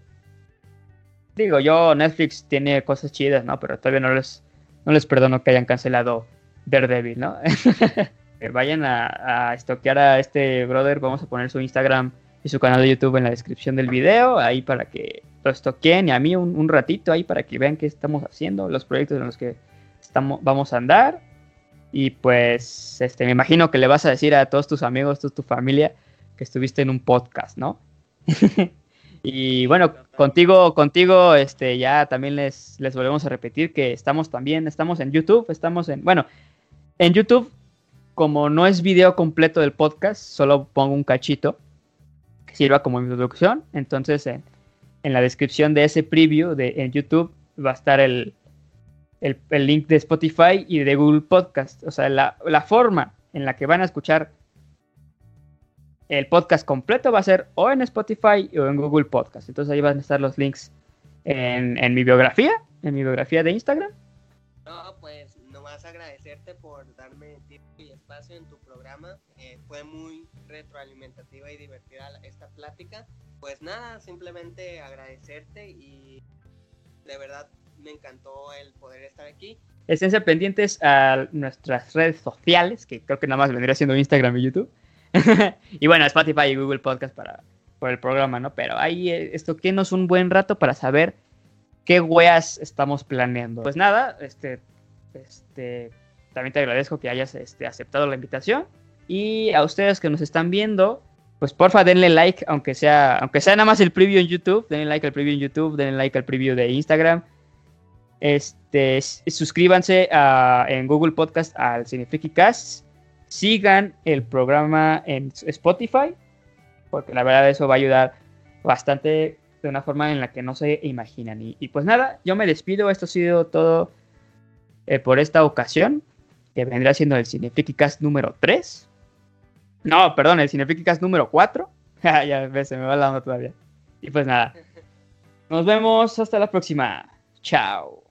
Digo, yo Netflix tiene cosas chidas, ¿no? Pero todavía no les, no les perdono que hayan cancelado Daredevil, ¿no? Vayan a, a estoquear a este brother, vamos a poner su Instagram y su canal de YouTube en la descripción del video, ahí para que lo estoqueen y a mí un, ratito ahí para que vean qué estamos haciendo, los proyectos en los que estamos, vamos a andar. Y pues, este, me imagino que le vas a decir a todos tus amigos, toda tu familia, que estuviste en un podcast, ¿no? y bueno, contigo, contigo, este, ya también les, les volvemos a repetir que estamos también, estamos en YouTube, estamos en, bueno, en YouTube, como no es video completo del podcast, solo pongo un cachito que sirva como introducción, entonces en, la descripción de ese preview de, en YouTube va a estar el, el, link de Spotify y de Google Podcast, o sea, la, la forma en la que van a escuchar el podcast completo va a ser o en Spotify o en Google Podcast. Entonces ahí van a estar los links en, mi biografía, en mi biografía de Instagram. No, pues nomás agradecerte por darme tiempo y espacio en tu programa. Eh, fue muy retroalimentativa y divertida esta plática. Pues nada, simplemente agradecerte y de verdad me encantó el poder estar aquí. Estén pendientes a nuestras redes sociales, que creo que nada más vendría siendo Instagram y YouTube. y bueno, Spotify y Google Podcast para, por el programa, ¿no? Pero ahí eh, esto que nos un buen rato para saber qué weas estamos planeando. Pues nada, este, este, también te agradezco que hayas este, aceptado la invitación. Y a ustedes que nos están viendo, pues porfa denle like, aunque sea, aunque sea nada más el preview en YouTube, denle like al preview en YouTube, denle like al preview de Instagram. Este, suscríbanse en Google Podcast al Cast sigan el programa en Spotify, porque la verdad eso va a ayudar bastante de una forma en la que no se imaginan. Y, pues nada, yo me despido, esto ha sido todo eh, por esta ocasión, que vendrá siendo el Cineficicast número 3. No, perdón, el Cineficicast número 4. ya ves, se me va la onda todavía. Y pues nada, nos vemos hasta la próxima. Chao.